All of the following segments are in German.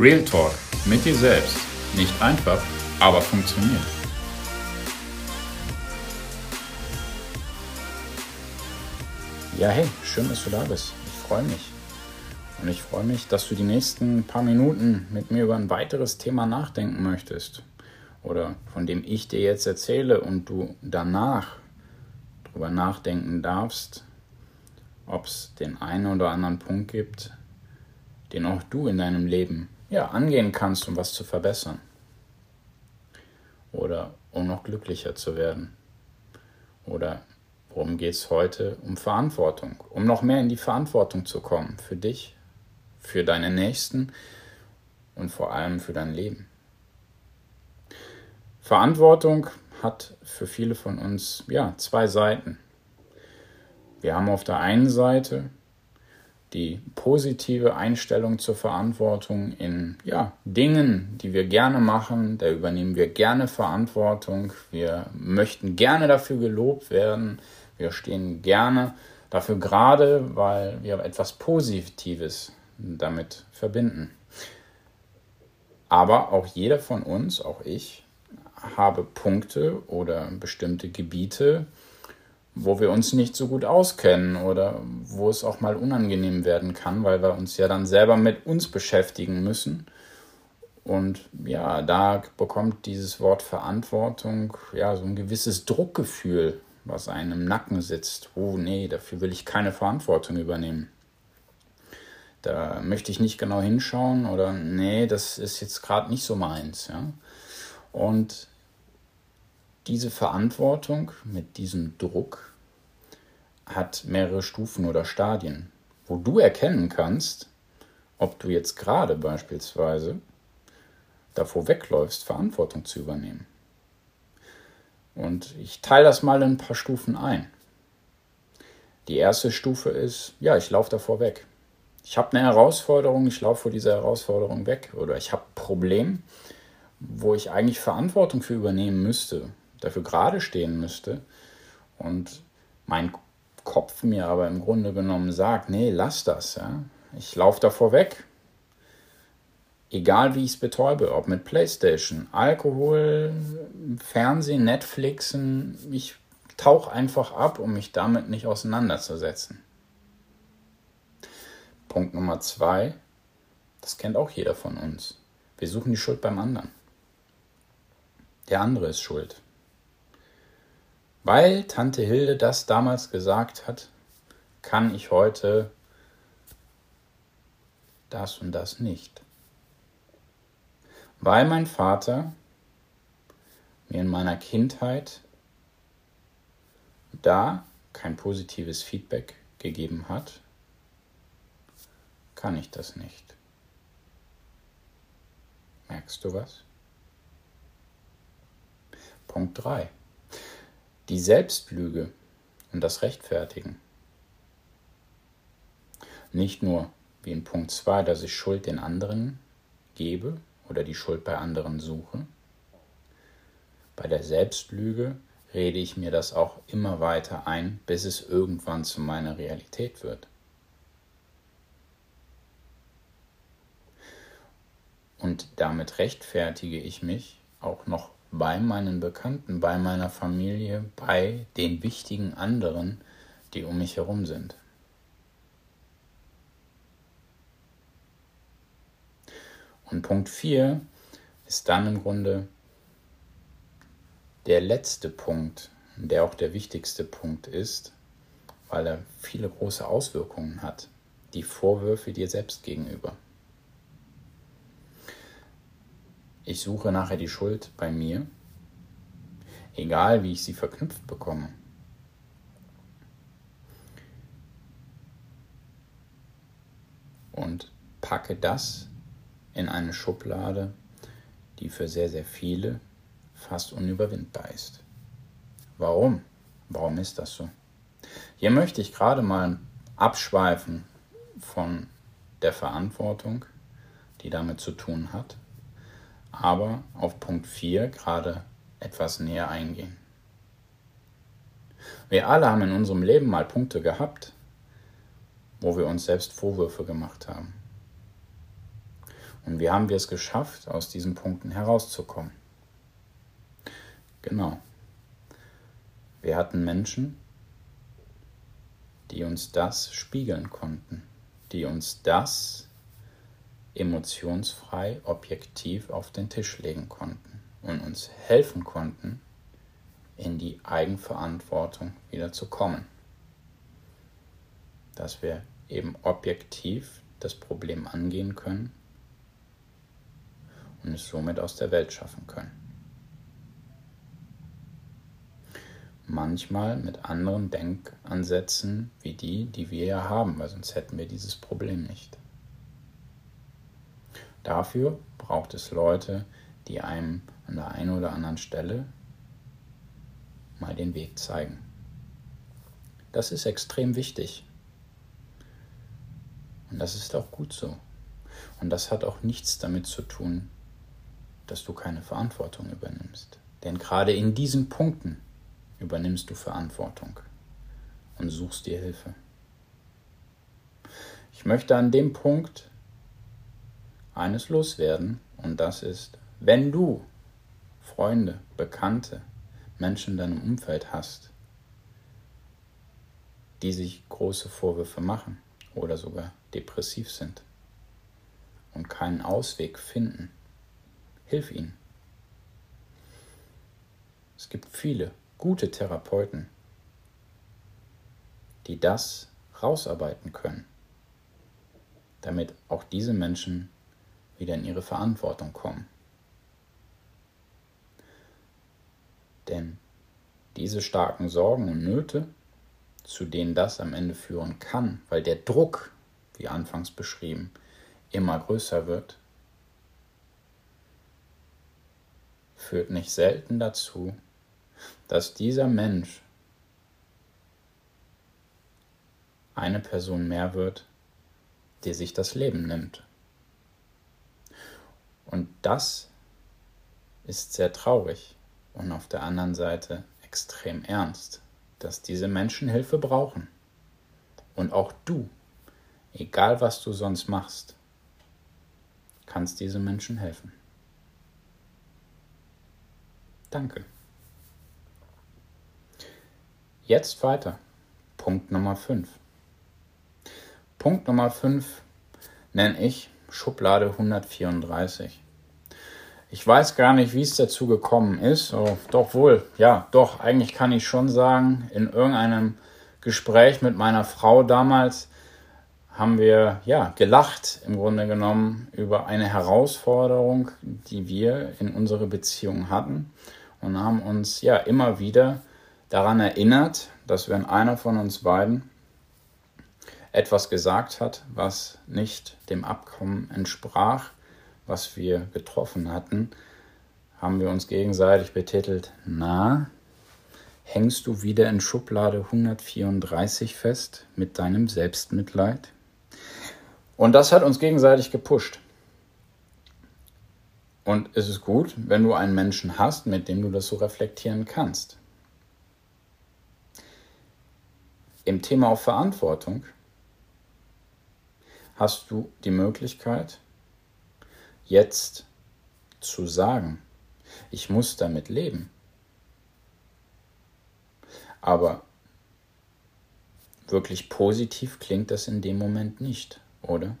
Real Talk mit dir selbst. Nicht einfach, aber funktioniert. Ja, hey, schön, dass du da bist. Ich freue mich. Und ich freue mich, dass du die nächsten paar Minuten mit mir über ein weiteres Thema nachdenken möchtest. Oder von dem ich dir jetzt erzähle und du danach darüber nachdenken darfst, ob es den einen oder anderen Punkt gibt, den auch du in deinem Leben ja, angehen kannst, um was zu verbessern. Oder um noch glücklicher zu werden. Oder worum geht es heute? Um Verantwortung. Um noch mehr in die Verantwortung zu kommen. Für dich, für deine Nächsten und vor allem für dein Leben. Verantwortung hat für viele von uns ja zwei Seiten. Wir haben auf der einen Seite die positive Einstellung zur Verantwortung in ja, Dingen, die wir gerne machen. Da übernehmen wir gerne Verantwortung. Wir möchten gerne dafür gelobt werden. Wir stehen gerne dafür gerade, weil wir etwas Positives damit verbinden. Aber auch jeder von uns, auch ich, habe Punkte oder bestimmte Gebiete, wo wir uns nicht so gut auskennen oder wo es auch mal unangenehm werden kann, weil wir uns ja dann selber mit uns beschäftigen müssen. Und ja, da bekommt dieses Wort Verantwortung ja so ein gewisses Druckgefühl, was einem im Nacken sitzt. Oh nee, dafür will ich keine Verantwortung übernehmen. Da möchte ich nicht genau hinschauen oder nee, das ist jetzt gerade nicht so meins. Ja? Und diese Verantwortung mit diesem Druck hat mehrere Stufen oder Stadien, wo du erkennen kannst, ob du jetzt gerade beispielsweise davor wegläufst, Verantwortung zu übernehmen. Und ich teile das mal in ein paar Stufen ein. Die erste Stufe ist, ja, ich laufe davor weg. Ich habe eine Herausforderung, ich laufe vor dieser Herausforderung weg. Oder ich habe ein Problem, wo ich eigentlich Verantwortung für übernehmen müsste, dafür gerade stehen müsste. Und mein Kopf mir aber im Grunde genommen sagt, nee, lass das. Ja? Ich laufe davor weg. Egal wie ich es betäube, ob mit Playstation, Alkohol, Fernsehen, Netflixen, ich tauche einfach ab, um mich damit nicht auseinanderzusetzen. Punkt Nummer zwei, das kennt auch jeder von uns. Wir suchen die Schuld beim anderen. Der andere ist schuld. Weil Tante Hilde das damals gesagt hat, kann ich heute das und das nicht. Weil mein Vater mir in meiner Kindheit da kein positives Feedback gegeben hat, kann ich das nicht. Merkst du was? Punkt 3 die Selbstlüge und das Rechtfertigen. Nicht nur wie in Punkt 2, dass ich Schuld den anderen gebe oder die Schuld bei anderen suche. Bei der Selbstlüge rede ich mir das auch immer weiter ein, bis es irgendwann zu meiner Realität wird. Und damit rechtfertige ich mich auch noch bei meinen Bekannten, bei meiner Familie, bei den wichtigen anderen, die um mich herum sind. Und Punkt 4 ist dann im Grunde der letzte Punkt, der auch der wichtigste Punkt ist, weil er viele große Auswirkungen hat. Die Vorwürfe dir selbst gegenüber. Ich suche nachher die Schuld bei mir, egal wie ich sie verknüpft bekomme. Und packe das in eine Schublade, die für sehr, sehr viele fast unüberwindbar ist. Warum? Warum ist das so? Hier möchte ich gerade mal abschweifen von der Verantwortung, die damit zu tun hat, aber auf Punkt 4 gerade etwas näher eingehen. Wir alle haben in unserem Leben mal Punkte gehabt, wo wir uns selbst Vorwürfe gemacht haben. Und wie haben wir es geschafft, aus diesen Punkten herauszukommen? Genau. Wir hatten Menschen, die uns das spiegeln konnten, die uns das emotionsfrei, objektiv auf den Tisch legen konnten und uns helfen konnten, in die Eigenverantwortung wieder zu kommen. Dass wir eben objektiv das Problem angehen können und es somit aus der Welt schaffen können. Manchmal mit anderen Denkansätzen wie die, die wir ja haben, weil sonst hätten wir dieses Problem nicht. Dafür braucht es Leute, die einem an der einen oder anderen Stelle mal den Weg zeigen. Das ist extrem wichtig. Und das ist auch gut so. Und das hat auch nichts damit zu tun, dass du keine Verantwortung übernimmst. Denn gerade in diesen Punkten übernimmst du Verantwortung und suchst dir Hilfe. Ich möchte an dem Punkt eines loswerden und das ist, wenn du Freunde, Bekannte, Menschen in deinem Umfeld hast, die sich große Vorwürfe machen oder sogar depressiv sind und keinen Ausweg finden, hilf ihnen. Es gibt viele gute Therapeuten, die das rausarbeiten können, damit auch diese Menschen wieder in ihre Verantwortung kommen. Denn diese starken Sorgen und Nöte, zu denen das am Ende führen kann, weil der Druck, wie anfangs beschrieben, immer größer wird, führt nicht selten dazu, dass dieser Mensch eine Person mehr wird, die sich das Leben nimmt. Und das ist sehr traurig und auf der anderen Seite extrem ernst, dass diese Menschen Hilfe brauchen. Und auch du, egal was du sonst machst, kannst diese Menschen helfen. Danke. Jetzt weiter. Punkt Nummer 5. Punkt Nummer 5 nenne ich Schublade 134. Ich weiß gar nicht, wie es dazu gekommen ist. Oh, doch wohl, ja, doch, eigentlich kann ich schon sagen, in irgendeinem Gespräch mit meiner Frau damals haben wir ja gelacht im Grunde genommen über eine Herausforderung, die wir in unserer Beziehung hatten und haben uns ja immer wieder daran erinnert, dass wenn einer von uns beiden etwas gesagt hat, was nicht dem Abkommen entsprach, was wir getroffen hatten, haben wir uns gegenseitig betitelt, na, hängst du wieder in Schublade 134 fest mit deinem Selbstmitleid? Und das hat uns gegenseitig gepusht. Und es ist gut, wenn du einen Menschen hast, mit dem du das so reflektieren kannst. Im Thema auf Verantwortung hast du die Möglichkeit, jetzt zu sagen, ich muss damit leben. Aber wirklich positiv klingt das in dem Moment nicht, oder?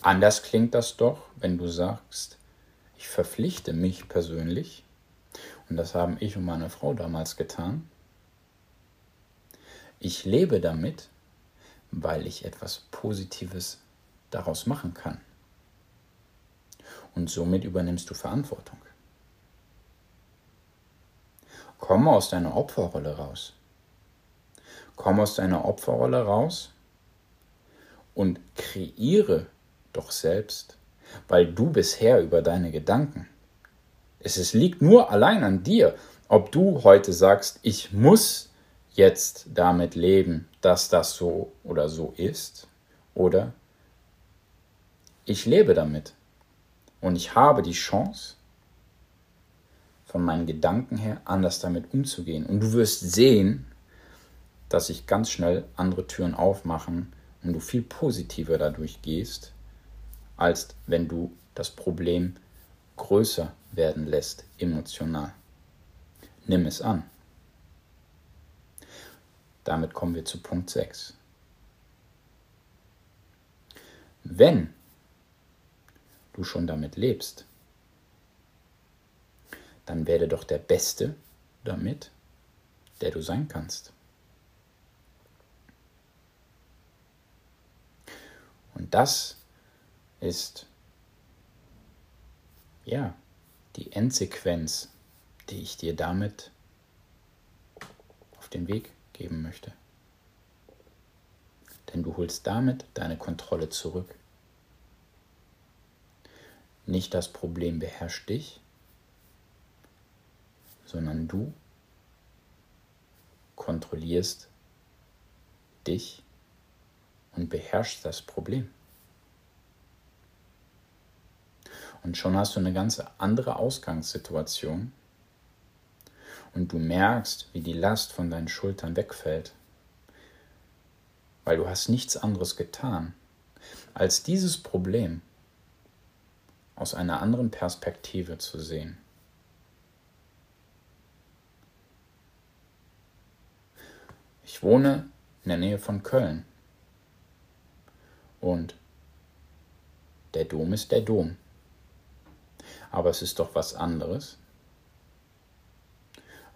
Anders klingt das doch, wenn du sagst, ich verpflichte mich persönlich, und das haben ich und meine Frau damals getan, ich lebe damit, weil ich etwas Positives daraus machen kann. Und somit übernimmst du Verantwortung. Komm aus deiner Opferrolle raus. Komm aus deiner Opferrolle raus und kreiere doch selbst, weil du bisher über deine Gedanken. Es, liegt nur allein an dir, ob du heute sagst, ich muss jetzt damit leben, dass das so oder so ist, oder ich lebe damit und ich habe die Chance, von meinen Gedanken her anders damit umzugehen. Und du wirst sehen, dass sich ganz schnell andere Türen aufmachen und du viel positiver dadurch gehst, als wenn du das Problem größer werden lässt, emotional. Nimm es an. Damit kommen wir zu Punkt 6. Wenn du schon damit lebst, dann werde doch der Beste damit, der du sein kannst. Und das ist ja die Endsequenz, die ich dir damit auf den Weg geben möchte. Denn du holst damit deine Kontrolle zurück. Nicht das Problem beherrscht dich, sondern du kontrollierst dich und beherrschst das Problem. Und schon hast du eine ganz andere Ausgangssituation und du merkst, wie die Last von deinen Schultern wegfällt, weil du hast nichts anderes getan, als dieses Problem aus einer anderen Perspektive zu sehen. Ich wohne in der Nähe von Köln. Und der Dom ist der Dom. Aber es ist doch was anderes,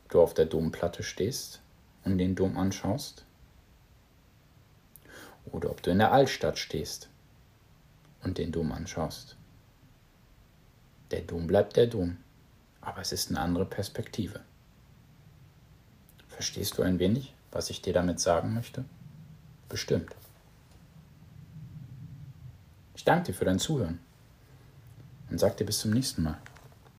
du auf der Domplatte stehst und den Dom anschaust oder ob du in der Altstadt stehst und den Dom anschaust. Der Dom bleibt der Dom, aber es ist eine andere Perspektive. Verstehst du ein wenig? was ich dir damit sagen möchte? Bestimmt. Ich danke dir für dein Zuhören und sag dir bis zum nächsten Mal.